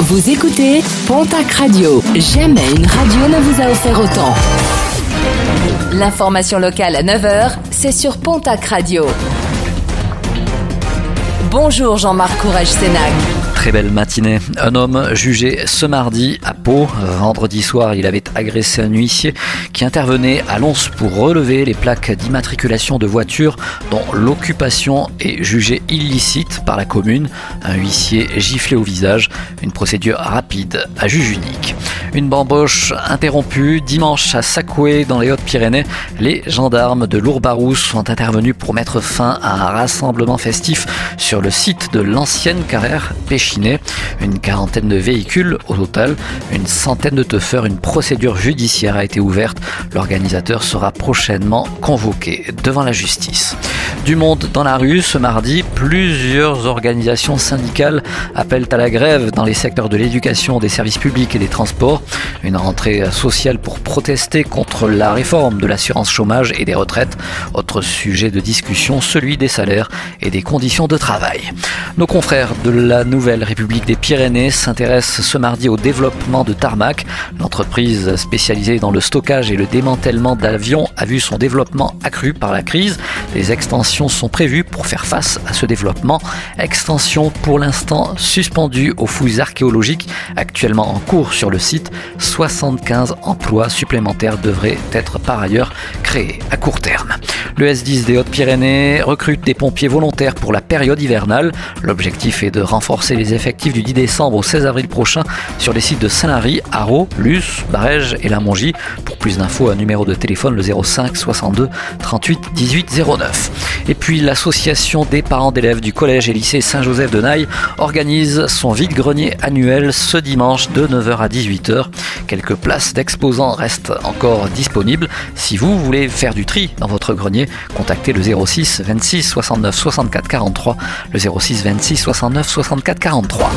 Vous écoutez Pontac Radio. Jamais une radio ne vous a offert autant. L'information locale à 9h, c'est sur Pontac Radio. Bonjour Jean-Marc Courage Sénac. Très belle matinée. Un homme jugé ce mardi à Pau. Vendredi soir, il avait agressé un huissier qui intervenait à Lons pour relever les plaques d'immatriculation de voitures dont l'occupation est jugée illicite par la commune. Un huissier giflé au visage. Une procédure rapide à juge unique. Une bamboche interrompue dimanche à Sacoué dans les Hautes-Pyrénées. Les gendarmes de Lourbarousse sont intervenus pour mettre fin à un rassemblement festif sur le site de l'ancienne carrière Péchinet. Une quarantaine de véhicules au total, une centaine de teufeurs, une procédure judiciaire a été ouverte. L'organisateur sera prochainement convoqué devant la justice. Du monde dans la rue ce mardi, plusieurs organisations syndicales appellent à la grève dans les secteurs de l'éducation, des services publics et des transports. Une rentrée sociale pour protester contre la réforme de l'assurance chômage et des retraites. Autre sujet de discussion, celui des salaires et des conditions de travail. Nos confrères de la Nouvelle République des Pyrénées s'intéressent ce mardi au développement de Tarmac. L'entreprise spécialisée dans le stockage et le démantèlement d'avions a vu son développement accru par la crise. Les extensions sont prévues pour faire face à ce développement. Extension pour l'instant suspendue aux fouilles archéologiques actuellement en cours sur le site. 75 emplois supplémentaires devraient être par ailleurs créés à court terme. Le S10 des Hautes-Pyrénées recrute des pompiers volontaires pour la période hivernale. L'objectif est de renforcer les effectifs du 10 décembre au 16 avril prochain sur les sites de Saint-Lary, Haro, Luce, Barège et La Mongie. Pour plus d'infos, un numéro de téléphone le 05 62 38 18 09. Et puis l'association des parents d'élèves du collège et lycée Saint-Joseph de Naï organise son vide-grenier annuel ce dimanche de 9h à 18h. Quelques places d'exposants restent encore disponibles. Si vous voulez faire du tri dans votre grenier, contactez le 06 26 69 64 43, le 06 26 69 64 43.